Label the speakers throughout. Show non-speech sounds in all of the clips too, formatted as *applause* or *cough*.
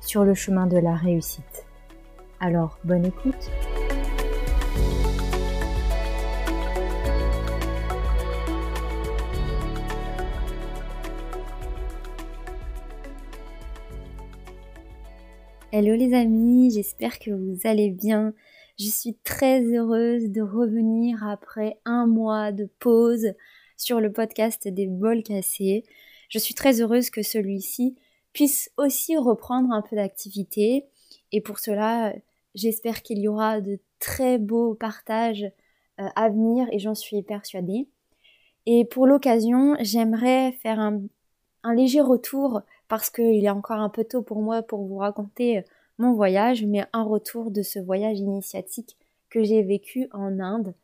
Speaker 1: sur le chemin de la réussite. Alors, bonne écoute Hello les amis, j'espère que vous allez bien. Je suis très heureuse de revenir après un mois de pause sur le podcast des bols cassés. Je suis très heureuse que celui-ci puisse aussi reprendre un peu d'activité. Et pour cela, j'espère qu'il y aura de très beaux partages euh, à venir et j'en suis persuadée. Et pour l'occasion, j'aimerais faire un, un, léger retour parce qu'il est encore un peu tôt pour moi pour vous raconter euh, mon voyage, mais un retour de ce voyage initiatique que j'ai vécu en Inde.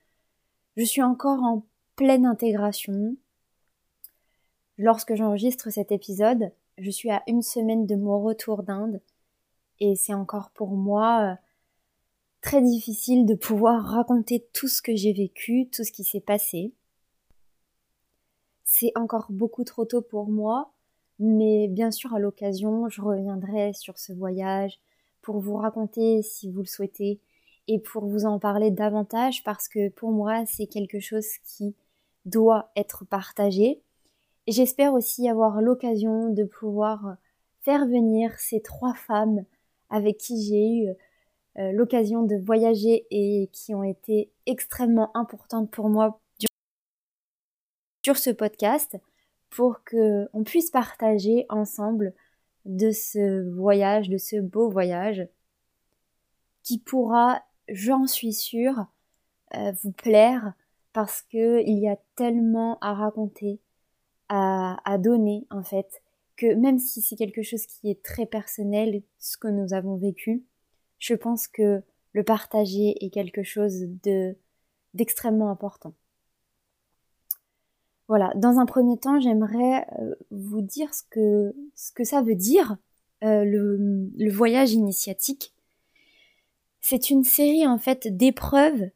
Speaker 1: Je suis encore en pleine intégration. Lorsque j'enregistre cet épisode, je suis à une semaine de mon retour d'Inde et c'est encore pour moi euh, très difficile de pouvoir raconter tout ce que j'ai vécu, tout ce qui s'est passé. C'est encore beaucoup trop tôt pour moi, mais bien sûr à l'occasion, je reviendrai sur ce voyage pour vous raconter si vous le souhaitez et pour vous en parler davantage parce que pour moi c'est quelque chose qui doit être partagé J'espère aussi avoir l'occasion de pouvoir faire venir ces trois femmes avec qui j'ai eu euh, l'occasion de voyager et qui ont été extrêmement importantes pour moi sur ce podcast pour que on puisse partager ensemble de ce voyage, de ce beau voyage qui pourra, j'en suis sûre, euh, vous plaire parce que il y a tellement à raconter, à, donner en fait que même si c'est quelque chose qui est très personnel, ce que nous avons vécu, je pense que le partager est quelque chose de d'extrêmement important. Voilà, dans un premier temps, j'aimerais euh, vous dire ce que ce que ça veut dire euh, le, le voyage initiatique. C'est une série en fait d'épreuves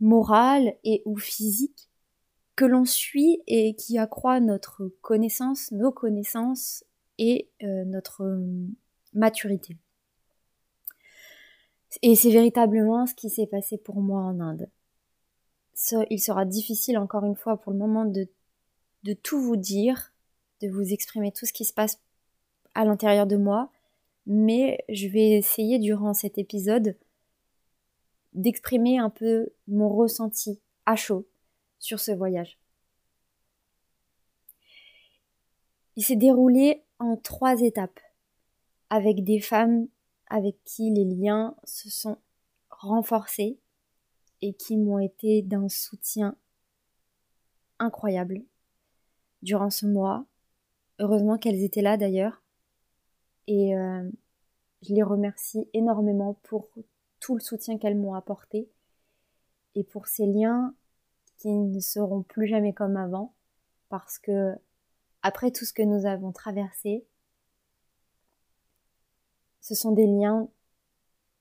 Speaker 1: morales et ou physiques l'on suit et qui accroît notre connaissance, nos connaissances et euh, notre euh, maturité. Et c'est véritablement ce qui s'est passé pour moi en Inde. il sera difficile encore une fois pour le moment de tout vous dire, de vous exprimer tout ce qui se passe à l'intérieur de moi, mais je vais essayer durant cet épisode d'exprimer un peu mon ressenti à chaud sur ce voyage. Il s'est déroulé en trois étapes, avec des femmes avec qui les liens se sont renforcés et qui m'ont été d'un soutien incroyable durant ce mois. Heureusement qu'elles étaient là d'ailleurs. Et euh, je les remercie énormément pour tout le soutien qu'elles m'ont apporté et pour ces liens qui ne seront plus jamais comme avant parce que après tout ce que nous avons traversé, ce sont des liens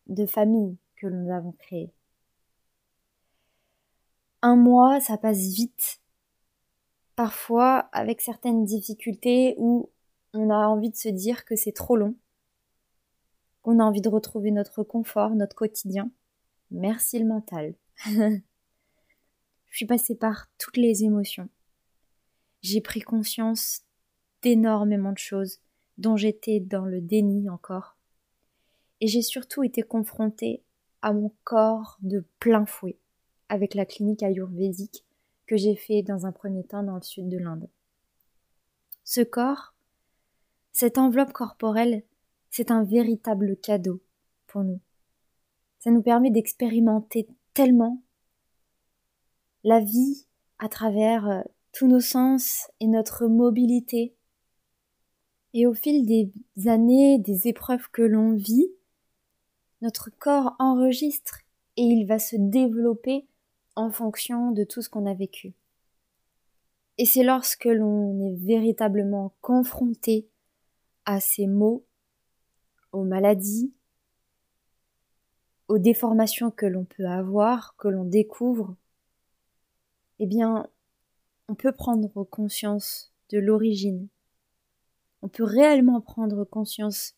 Speaker 1: de famille que nous avons créés. Un mois, ça passe vite. Parfois, avec certaines difficultés où on a envie de se dire que c'est trop long, qu'on a envie de retrouver notre confort, notre quotidien. Merci le mental. *laughs* Je suis passée par toutes les émotions. J'ai pris conscience d'énormément de choses dont j'étais dans le déni encore. Et j'ai surtout été confrontée à mon corps de plein fouet avec la clinique ayurvédique que j'ai fait dans un premier temps dans le sud de l'Inde. Ce corps, cette enveloppe corporelle, c'est un véritable cadeau pour nous. Ça nous permet d'expérimenter tellement la vie à travers euh, tous nos sens et notre mobilité. Et au fil des années, des épreuves que l'on vit, notre corps enregistre et il va se développer en fonction de tout ce qu'on a vécu. Et c'est lorsque l'on est véritablement confronté à ces maux, aux maladies, aux déformations que l'on peut avoir, que l'on découvre, eh bien, on peut prendre conscience de l'origine. On peut réellement prendre conscience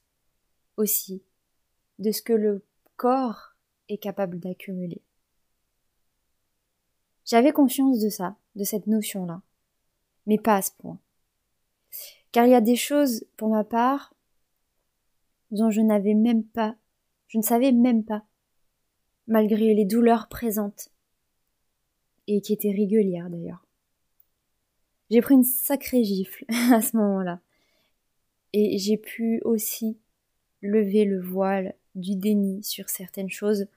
Speaker 1: aussi de ce que le corps est capable d'accumuler. J'avais conscience de ça, de cette notion-là, mais pas à ce point. Car il y a des choses, pour ma part, dont je n'avais même pas, je ne savais même pas, malgré les douleurs présentes, et qui étaient régulières d'ailleurs. J'ai pris une sacrée gifle *laughs* à ce moment-là, et j'ai pu aussi lever le voile du déni sur certaines choses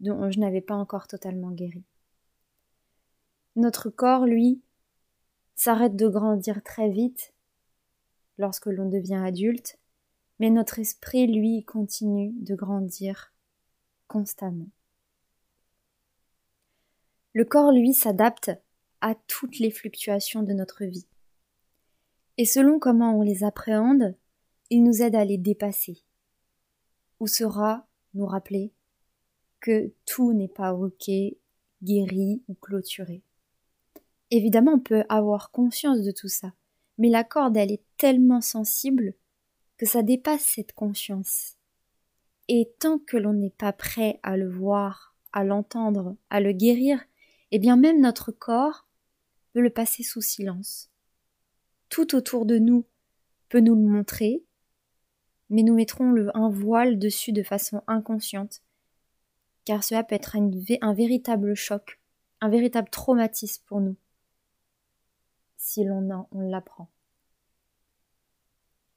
Speaker 1: dont je n'avais pas encore totalement guéri. Notre corps, lui, s'arrête de grandir très vite lorsque l'on devient adulte, mais notre esprit, lui, continue de grandir constamment. Le corps, lui, s'adapte à toutes les fluctuations de notre vie. Et selon comment on les appréhende, il nous aide à les dépasser. Ou sera nous rappeler que tout n'est pas ok, guéri ou clôturé. Évidemment, on peut avoir conscience de tout ça, mais la corde, elle est tellement sensible que ça dépasse cette conscience. Et tant que l'on n'est pas prêt à le voir, à l'entendre, à le guérir, eh bien même notre corps peut le passer sous silence. Tout autour de nous peut nous le montrer, mais nous mettrons un voile dessus de façon inconsciente, car cela peut être un véritable choc, un véritable traumatisme pour nous si l'on on l'apprend.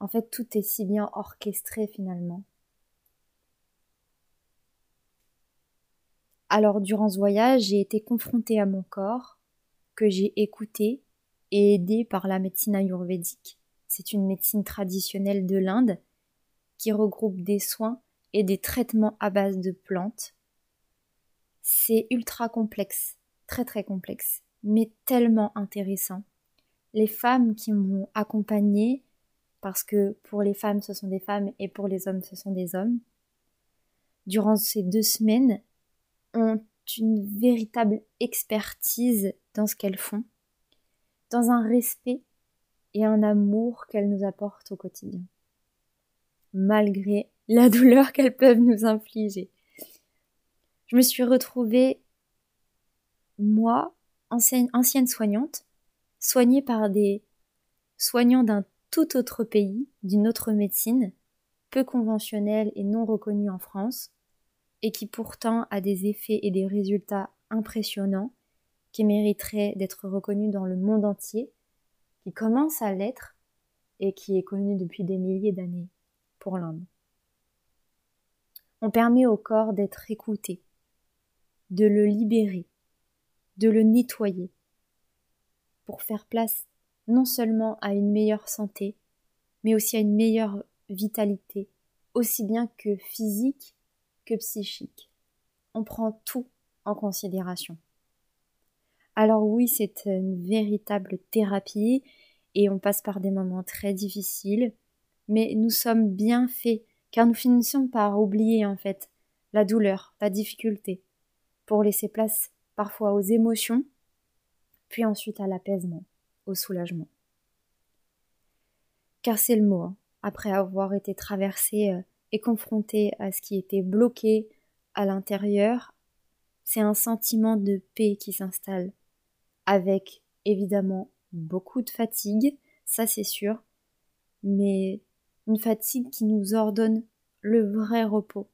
Speaker 1: En fait, tout est si bien orchestré finalement. Alors, durant ce voyage, j'ai été confrontée à mon corps, que j'ai écouté et aidé par la médecine ayurvédique. C'est une médecine traditionnelle de l'Inde qui regroupe des soins et des traitements à base de plantes. C'est ultra complexe, très très complexe, mais tellement intéressant les femmes qui m'ont accompagnée, parce que pour les femmes ce sont des femmes et pour les hommes ce sont des hommes, durant ces deux semaines, ont une véritable expertise dans ce qu'elles font, dans un respect et un amour qu'elles nous apportent au quotidien, malgré la *laughs* douleur qu'elles peuvent nous infliger. Je me suis retrouvée, moi, ancienne, soignante, soignée par des soignants d'un tout autre pays, d'une autre médecine, peu conventionnelle et non reconnue en France, et qui pourtant a des effets et des résultats impressionnants, qui mériteraient d'être reconnus dans le monde entier, qui commence à l'être et qui est connu depuis des milliers d'années pour l'Inde. On permet au corps d'être écouté, de le libérer, de le nettoyer, pour faire place non seulement à une meilleure santé, mais aussi à une meilleure vitalité, aussi bien que physique que psychique. On prend tout en considération. Alors oui, c'est une véritable thérapie et on passe par des moments très difficiles, mais nous sommes bien faits car nous finissons par oublier en fait la douleur, la difficulté, pour laisser place parfois aux émotions puis ensuite à l'apaisement, au soulagement. Car c'est le mot, hein. après avoir été traversé euh, et confronté à ce qui était bloqué à l'intérieur, c'est un sentiment de paix qui s'installe, avec évidemment beaucoup de fatigue, ça c'est sûr, mais une fatigue qui nous ordonne le vrai repos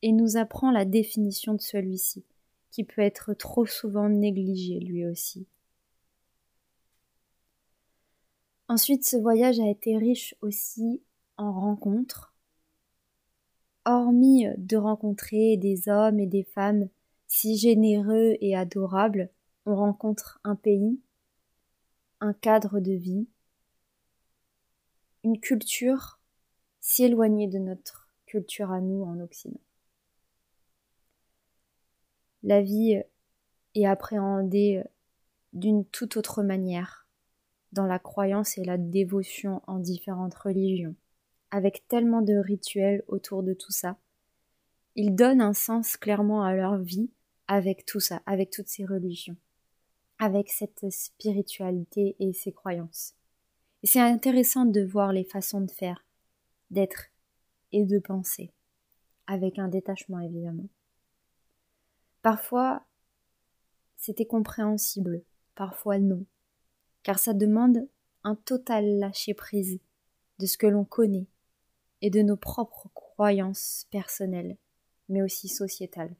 Speaker 1: et nous apprend la définition de celui-ci, qui peut être trop souvent négligé lui aussi. Ensuite, ce voyage a été riche aussi en rencontres. Hormis de rencontrer des hommes et des femmes si généreux et adorables, on rencontre un pays, un cadre de vie, une culture si éloignée de notre culture à nous en Occident. La vie est appréhendée d'une toute autre manière dans la croyance et la dévotion en différentes religions, avec tellement de rituels autour de tout ça. Ils donnent un sens clairement à leur vie avec tout ça, avec toutes ces religions, avec cette spiritualité et ces croyances. C'est intéressant de voir les façons de faire, d'être et de penser, avec un détachement évidemment. Parfois, c'était compréhensible, parfois non, car ça demande un total lâcher-prise de ce que l'on connaît et de nos propres croyances personnelles, mais aussi sociétales.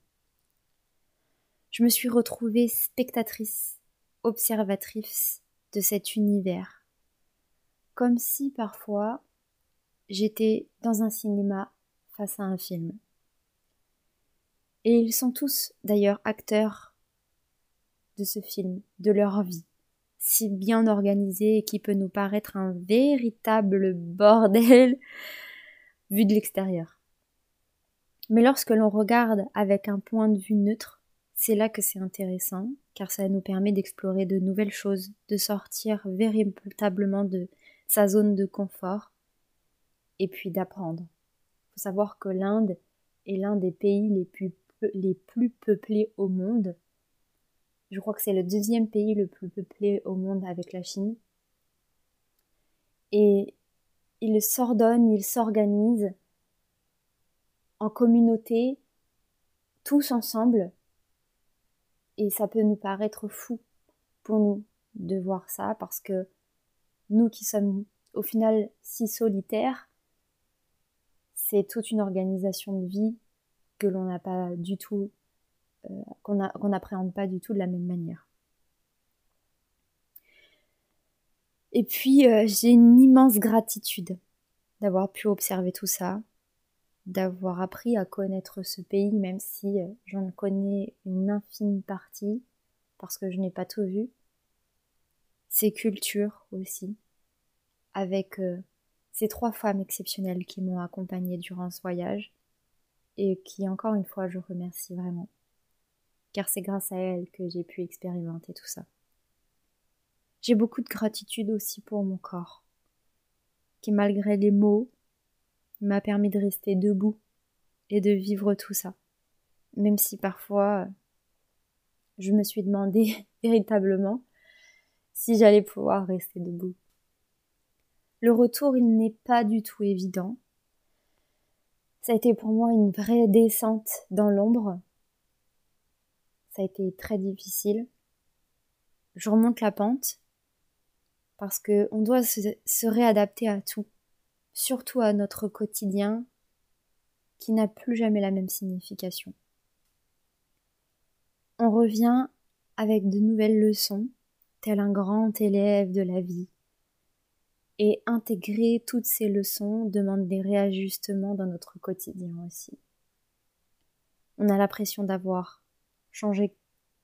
Speaker 1: Je me suis retrouvée spectatrice, observatrice de cet univers, comme si parfois j'étais dans un cinéma face à un film. Et ils sont tous d'ailleurs acteurs de ce film, de leur vie, si bien organisé et qui peut nous paraître un véritable bordel vu de l'extérieur. Mais lorsque l'on regarde avec un point de vue neutre, c'est là que c'est intéressant, car ça nous permet d'explorer de nouvelles choses, de sortir véritablement de sa zone de confort, et puis d'apprendre. Il faut savoir que l'Inde est l'un des pays les plus les plus peuplés au monde. Je crois que c'est le deuxième pays le plus peuplé au monde avec la Chine. Et ils s'ordonnent, ils s'organisent en communauté, tous ensemble. Et ça peut nous paraître fou pour nous de voir ça parce que nous qui sommes au final si solitaires, c'est toute une organisation de vie que l'on n'a pas du tout, euh, qu'on n'appréhende pas du tout de la même manière. Et puis euh, j'ai une immense gratitude d'avoir pu observer tout ça, d'avoir appris à connaître ce pays, même si euh, j'en connais une infime partie, parce que je n'ai pas tout vu. Ces cultures aussi, avec ces trois femmes exceptionnelles qui m'ont accompagnée durant ce voyage, et qui encore une fois je remercie vraiment, car c'est grâce à elle que j'ai pu expérimenter tout ça. J'ai beaucoup de gratitude aussi pour mon corps, qui malgré les mots m'a permis de rester debout et de vivre tout ça, même si parfois je me suis demandé *laughs* véritablement si j'allais pouvoir rester debout. Le retour, il n'est pas du tout évident, ça a été pour moi une vraie descente dans l'ombre. Ça a été très difficile. Je remonte la pente parce que on doit se, se réadapter à tout, surtout à notre quotidien qui n'a plus jamais la même signification. On revient avec de nouvelles leçons, tel un grand élève de la vie, et intégrer toutes ces leçons demande des réajustements dans notre quotidien aussi. On a l'impression d'avoir changé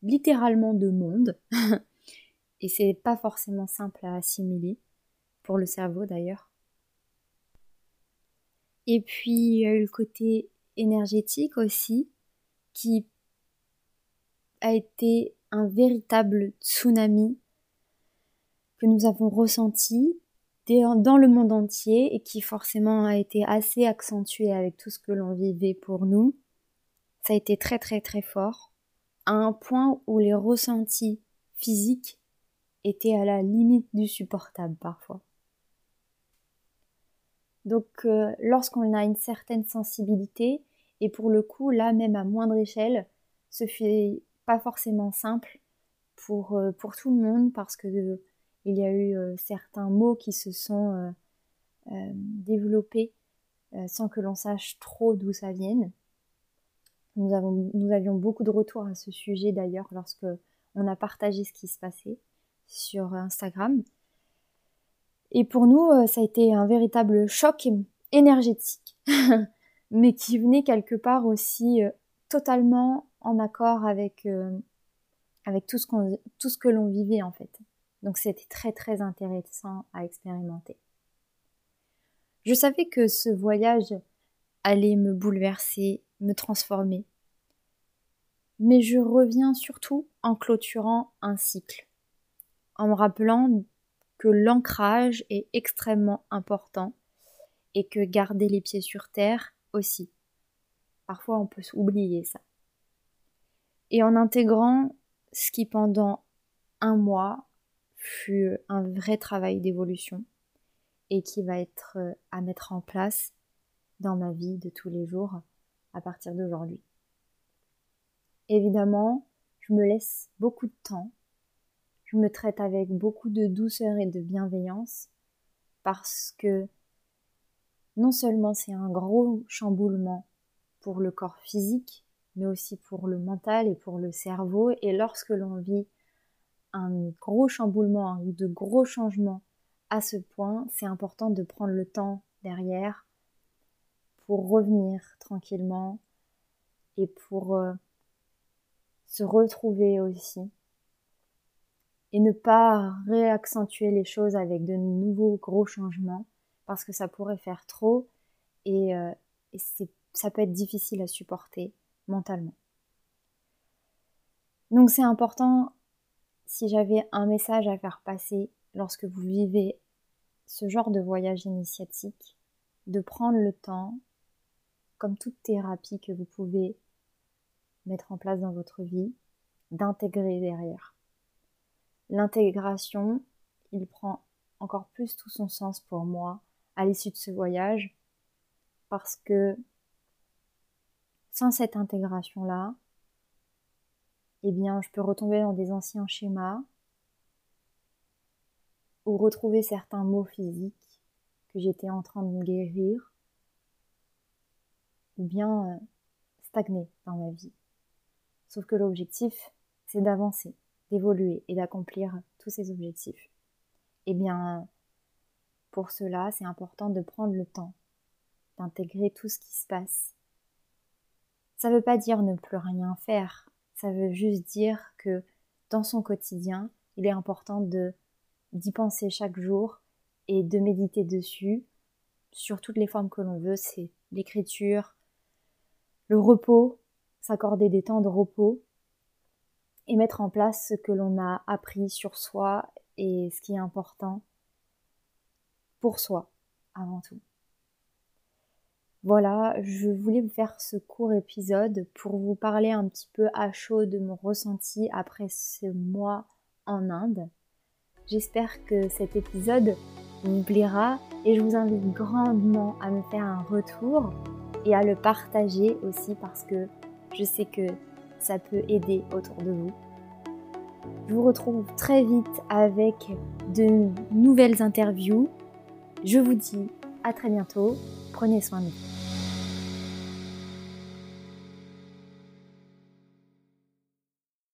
Speaker 1: littéralement de monde *laughs* et c'est pas forcément simple à assimiler pour le cerveau d'ailleurs. Et puis il y a eu le côté énergétique aussi qui a été un véritable tsunami que nous avons ressenti dans le monde entier et qui forcément a été assez accentué avec tout ce que l'on vivait pour nous. Ça a été très très très fort, à un point où les ressentis physiques étaient à la limite du supportable parfois. Donc euh, lorsqu'on a une certaine sensibilité, et pour le coup là même à moindre échelle, ce fait pas forcément simple pour, euh, pour tout le monde parce que il y a eu euh, certains mots qui se sont euh, euh, développés sans que l'on sache trop d'où ça vienne. Nous, avons, nous avions beaucoup de retours à ce sujet d'ailleurs lorsque on a partagé ce qui se passait sur Instagram. Et pour nous, ça a été un véritable choc énergétique, *laughs* mais qui venait quelque part aussi totalement en accord avec, ce tout ce que l'on vivait en fait. Donc c'était très très intéressant à expérimenter. Je savais que ce voyage allait me bouleverser, me transformer. Mais je reviens surtout en clôturant un cycle, en me rappelant que l'ancrage est extrêmement important et que garder les pieds sur terre aussi. Parfois on peut oublier ça. Et en intégrant ce qui pendant un mois fut un vrai travail d'évolution et qui va être euh, à mettre en place dans ma vie de tous les jours à partir d'aujourd'hui. Évidemment, je me laisse beaucoup de temps, je me traite avec beaucoup de douceur et de bienveillance parce que non seulement c'est un gros chamboulement pour le corps physique, mais aussi pour le mental et pour le cerveau. Et lorsque l'on vit un gros chamboulement ou de gros changements à ce point, c'est important de prendre le temps derrière pour revenir tranquillement et pour euh, se retrouver aussi et ne pas réaccentuer les choses avec de nouveaux gros changements parce que ça pourrait faire trop et, euh, ça peut être difficile à supporter mentalement. Donc c'est important, si j'avais un message à faire passer lorsque vous vivez ce genre de voyage initiatique, de prendre le temps, comme toute thérapie que vous pouvez mettre en place dans votre vie, d'intégrer derrière. L'intégration, il prend encore plus tout son sens pour moi à l'issue de ce voyage, parce que sans cette intégration-là, eh bien, je peux retomber dans des anciens schémas ou retrouver certains mots physiques que j'étais en train de guérir ou bien euh, stagner dans ma vie. Sauf que l'objectif, c'est d'avancer, d'évoluer et d'accomplir tous ces objectifs. Eh bien, pour cela, c'est important de prendre le temps d'intégrer tout ce qui se passe ça ne veut pas dire ne plus rien faire. Ça veut juste dire que dans son quotidien, il est important d'y penser chaque jour et de méditer dessus sur toutes les formes que l'on veut. C'est l'écriture, le repos, s'accorder des temps de repos et mettre en place ce que l'on a appris sur soi et ce qui est important pour soi avant tout. Voilà, je voulais vous faire ce court épisode pour vous parler un petit peu à chaud de mon ressenti après ce mois en Inde. J'espère que cet épisode vous plaira et je vous invite grandement à me faire un retour et à le partager aussi parce que je sais que ça peut aider autour de vous. Je vous retrouve très vite avec de nouvelles interviews. Je vous dis à très bientôt. Prenez soin de vous.